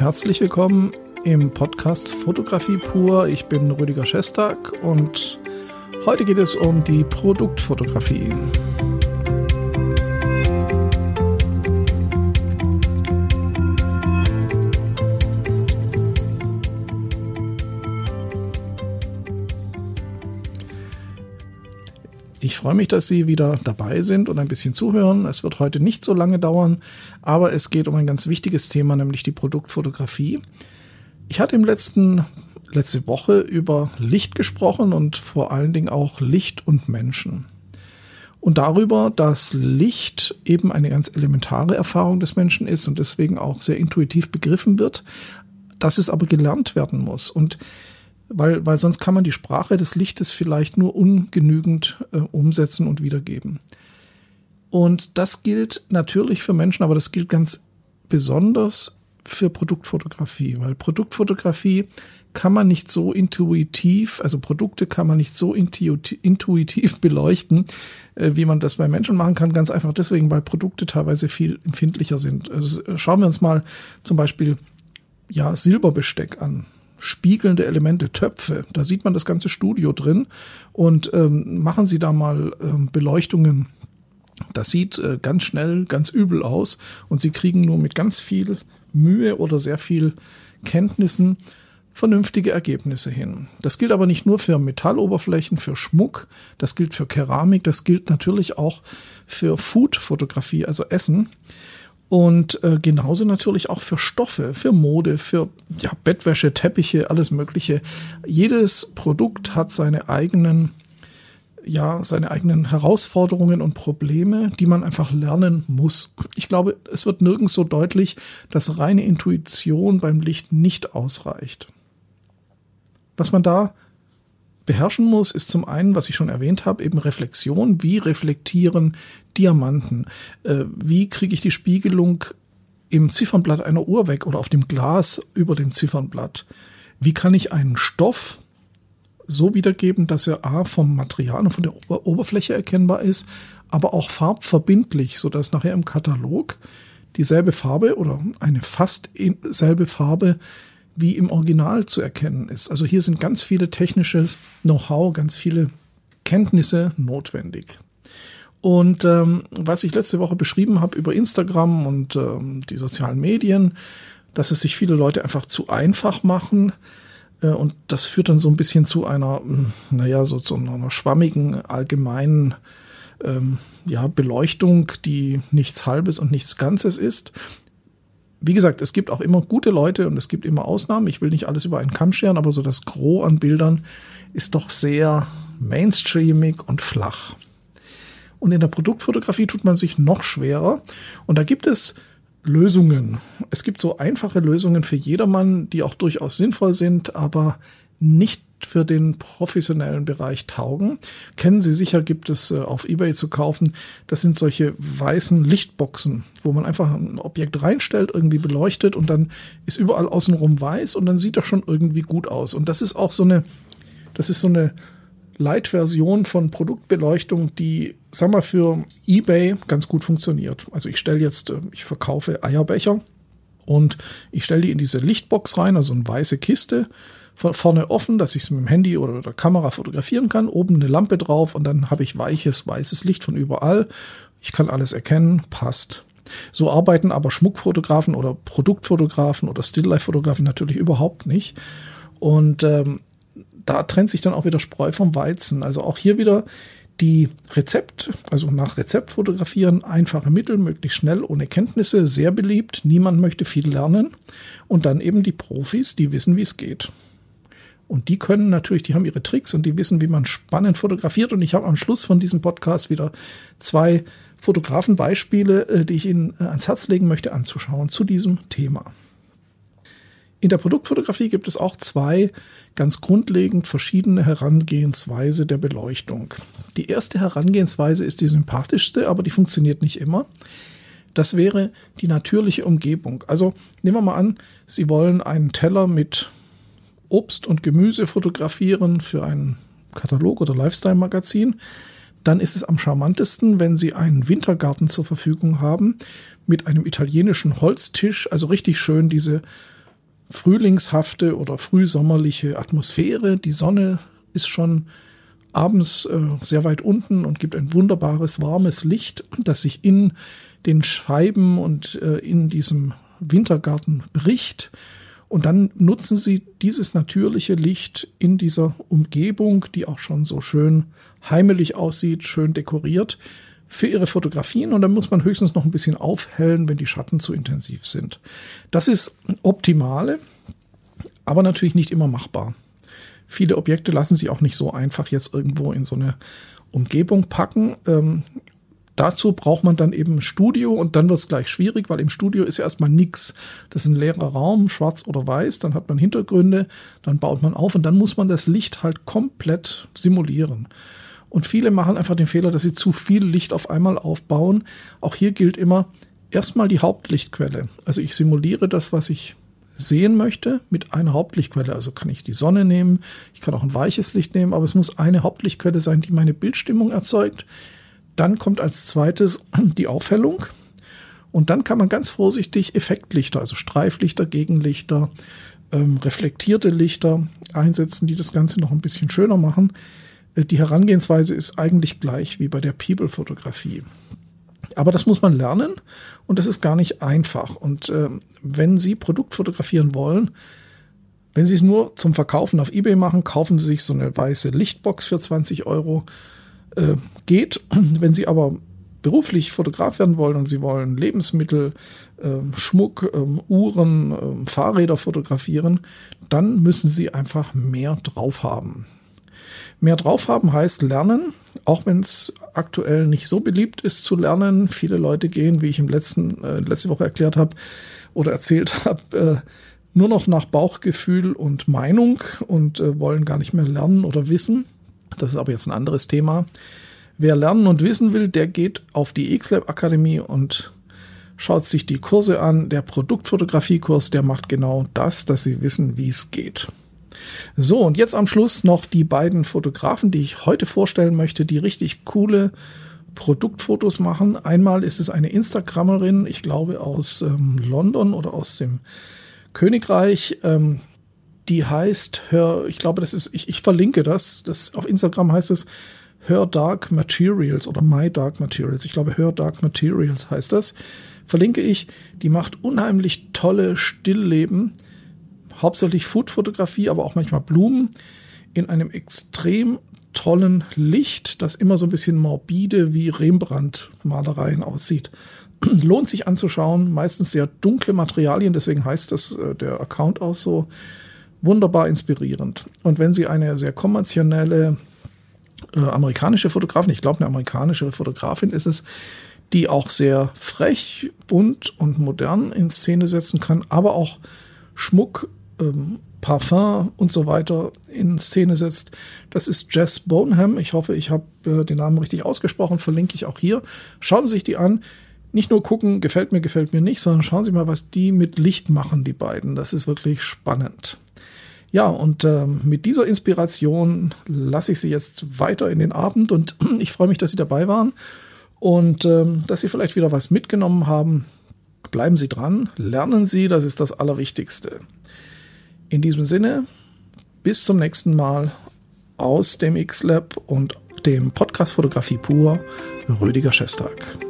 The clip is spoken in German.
Herzlich willkommen im Podcast Fotografie pur. Ich bin Rüdiger Schestag und heute geht es um die Produktfotografie. Ich freue mich, dass Sie wieder dabei sind und ein bisschen zuhören. Es wird heute nicht so lange dauern, aber es geht um ein ganz wichtiges Thema, nämlich die Produktfotografie. Ich hatte im letzten, letzte Woche über Licht gesprochen und vor allen Dingen auch Licht und Menschen. Und darüber, dass Licht eben eine ganz elementare Erfahrung des Menschen ist und deswegen auch sehr intuitiv begriffen wird, dass es aber gelernt werden muss. Und weil, weil sonst kann man die Sprache des Lichtes vielleicht nur ungenügend äh, umsetzen und wiedergeben. Und das gilt natürlich für Menschen, aber das gilt ganz besonders für Produktfotografie, weil Produktfotografie kann man nicht so intuitiv, also Produkte kann man nicht so intuitiv beleuchten, äh, wie man das bei Menschen machen kann. Ganz einfach deswegen, weil Produkte teilweise viel empfindlicher sind. Also schauen wir uns mal zum Beispiel ja Silberbesteck an spiegelnde Elemente, Töpfe. Da sieht man das ganze Studio drin und ähm, machen Sie da mal ähm, Beleuchtungen. Das sieht äh, ganz schnell ganz übel aus und Sie kriegen nur mit ganz viel Mühe oder sehr viel Kenntnissen vernünftige Ergebnisse hin. Das gilt aber nicht nur für Metalloberflächen, für Schmuck, das gilt für Keramik, das gilt natürlich auch für Food-Fotografie, also Essen. Und äh, genauso natürlich auch für Stoffe, für Mode, für ja, Bettwäsche, Teppiche, alles Mögliche. Jedes Produkt hat seine eigenen, ja, seine eigenen Herausforderungen und Probleme, die man einfach lernen muss. Ich glaube, es wird nirgends so deutlich, dass reine Intuition beim Licht nicht ausreicht. Was man da beherrschen muss, ist zum einen, was ich schon erwähnt habe, eben Reflexion. Wie reflektieren Diamanten? Äh, wie kriege ich die Spiegelung im Ziffernblatt einer Uhr weg oder auf dem Glas über dem Ziffernblatt? Wie kann ich einen Stoff so wiedergeben, dass er A vom Material und von der Ober Oberfläche erkennbar ist, aber auch farbverbindlich, sodass nachher im Katalog dieselbe Farbe oder eine fast selbe Farbe wie im Original zu erkennen ist. Also hier sind ganz viele technische Know-how, ganz viele Kenntnisse notwendig. Und ähm, was ich letzte Woche beschrieben habe über Instagram und ähm, die sozialen Medien, dass es sich viele Leute einfach zu einfach machen. Äh, und das führt dann so ein bisschen zu einer, hm, naja, so zu einer schwammigen, allgemeinen ähm, ja, Beleuchtung, die nichts Halbes und nichts Ganzes ist wie gesagt, es gibt auch immer gute Leute und es gibt immer Ausnahmen. Ich will nicht alles über einen Kamm scheren, aber so das Gros an Bildern ist doch sehr mainstreamig und flach. Und in der Produktfotografie tut man sich noch schwerer. Und da gibt es Lösungen. Es gibt so einfache Lösungen für jedermann, die auch durchaus sinnvoll sind, aber nicht für den professionellen Bereich taugen. Kennen Sie sicher, gibt es äh, auf eBay zu kaufen. Das sind solche weißen Lichtboxen, wo man einfach ein Objekt reinstellt, irgendwie beleuchtet und dann ist überall außenrum weiß und dann sieht das schon irgendwie gut aus. Und das ist auch so eine, das ist so eine Light-Version von Produktbeleuchtung, die, sag mal, für eBay ganz gut funktioniert. Also ich stelle jetzt, äh, ich verkaufe Eierbecher und ich stelle die in diese Lichtbox rein, also eine weiße Kiste vorne offen, dass ich es mit dem Handy oder der Kamera fotografieren kann. Oben eine Lampe drauf und dann habe ich weiches, weißes Licht von überall. Ich kann alles erkennen, passt. So arbeiten aber Schmuckfotografen oder Produktfotografen oder Stilllife-Fotografen natürlich überhaupt nicht. Und ähm, da trennt sich dann auch wieder Spreu vom Weizen. Also auch hier wieder die Rezept, also nach Rezept fotografieren, einfache Mittel, möglichst schnell, ohne Kenntnisse, sehr beliebt. Niemand möchte viel lernen. Und dann eben die Profis, die wissen, wie es geht. Und die können natürlich, die haben ihre Tricks und die wissen, wie man spannend fotografiert. Und ich habe am Schluss von diesem Podcast wieder zwei Fotografenbeispiele, äh, die ich Ihnen äh, ans Herz legen möchte, anzuschauen zu diesem Thema. In der Produktfotografie gibt es auch zwei ganz grundlegend verschiedene Herangehensweise der Beleuchtung. Die erste Herangehensweise ist die sympathischste, aber die funktioniert nicht immer. Das wäre die natürliche Umgebung. Also nehmen wir mal an, Sie wollen einen Teller mit Obst und Gemüse fotografieren für einen Katalog oder Lifestyle-Magazin, dann ist es am charmantesten, wenn Sie einen Wintergarten zur Verfügung haben mit einem italienischen Holztisch, also richtig schön diese frühlingshafte oder frühsommerliche Atmosphäre. Die Sonne ist schon abends äh, sehr weit unten und gibt ein wunderbares warmes Licht, das sich in den Scheiben und äh, in diesem Wintergarten bricht. Und dann nutzen sie dieses natürliche Licht in dieser Umgebung, die auch schon so schön heimelig aussieht, schön dekoriert, für ihre Fotografien. Und dann muss man höchstens noch ein bisschen aufhellen, wenn die Schatten zu intensiv sind. Das ist optimale, aber natürlich nicht immer machbar. Viele Objekte lassen sich auch nicht so einfach jetzt irgendwo in so eine Umgebung packen. Ähm, dazu braucht man dann eben ein Studio und dann wird es gleich schwierig, weil im Studio ist ja erstmal nichts. Das ist ein leerer Raum, schwarz oder weiß, dann hat man Hintergründe, dann baut man auf und dann muss man das Licht halt komplett simulieren. Und viele machen einfach den Fehler, dass sie zu viel Licht auf einmal aufbauen. Auch hier gilt immer erstmal die Hauptlichtquelle. Also ich simuliere das, was ich sehen möchte, mit einer Hauptlichtquelle. Also kann ich die Sonne nehmen, ich kann auch ein weiches Licht nehmen, aber es muss eine Hauptlichtquelle sein, die meine Bildstimmung erzeugt. Dann kommt als zweites die Aufhellung. Und dann kann man ganz vorsichtig Effektlichter, also Streiflichter, Gegenlichter, ähm, reflektierte Lichter einsetzen, die das Ganze noch ein bisschen schöner machen. Äh, die Herangehensweise ist eigentlich gleich wie bei der People-Fotografie. Aber das muss man lernen und das ist gar nicht einfach. Und äh, wenn Sie Produkt fotografieren wollen, wenn Sie es nur zum Verkaufen auf eBay machen, kaufen Sie sich so eine weiße Lichtbox für 20 Euro. Äh, geht. Wenn Sie aber beruflich Fotograf werden wollen und Sie wollen Lebensmittel, äh, Schmuck, äh, Uhren, äh, Fahrräder fotografieren, dann müssen Sie einfach mehr drauf haben. Mehr drauf haben heißt lernen, auch wenn es aktuell nicht so beliebt ist zu lernen. Viele Leute gehen, wie ich im letzten, äh, letzte Woche erklärt habe oder erzählt habe, äh, nur noch nach Bauchgefühl und Meinung und äh, wollen gar nicht mehr lernen oder wissen. Das ist aber jetzt ein anderes Thema. Wer lernen und wissen will, der geht auf die XLab Akademie und schaut sich die Kurse an. Der Produktfotografiekurs, der macht genau das, dass Sie wissen, wie es geht. So, und jetzt am Schluss noch die beiden Fotografen, die ich heute vorstellen möchte, die richtig coole Produktfotos machen. Einmal ist es eine Instagrammerin, ich glaube aus ähm, London oder aus dem Königreich. Ähm, die heißt Her, ich glaube, das ist, ich, ich verlinke das. das. Auf Instagram heißt es Her Dark Materials oder My Dark Materials. Ich glaube, Her Dark Materials heißt das. Verlinke ich. Die macht unheimlich tolle Stillleben hauptsächlich Foodfotografie, aber auch manchmal Blumen in einem extrem tollen Licht, das immer so ein bisschen morbide wie Rembrandt-Malereien aussieht. Lohnt sich anzuschauen, meistens sehr dunkle Materialien, deswegen heißt das äh, der Account auch so wunderbar inspirierend. Und wenn Sie eine sehr konventionelle äh, amerikanische Fotografin, ich glaube eine amerikanische Fotografin ist es, die auch sehr frech, bunt und modern in Szene setzen kann, aber auch Schmuck ähm, Parfum und so weiter in Szene setzt. Das ist Jess Boneham. Ich hoffe, ich habe äh, den Namen richtig ausgesprochen, verlinke ich auch hier. Schauen Sie sich die an. Nicht nur gucken, gefällt mir, gefällt mir nicht, sondern schauen Sie mal, was die mit Licht machen, die beiden. Das ist wirklich spannend. Ja, und äh, mit dieser Inspiration lasse ich Sie jetzt weiter in den Abend und ich freue mich, dass Sie dabei waren und äh, dass Sie vielleicht wieder was mitgenommen haben. Bleiben Sie dran, lernen Sie, das ist das Allerwichtigste. In diesem Sinne, bis zum nächsten Mal aus dem X-Lab und dem Podcast Fotografie pur, Rüdiger Schestag.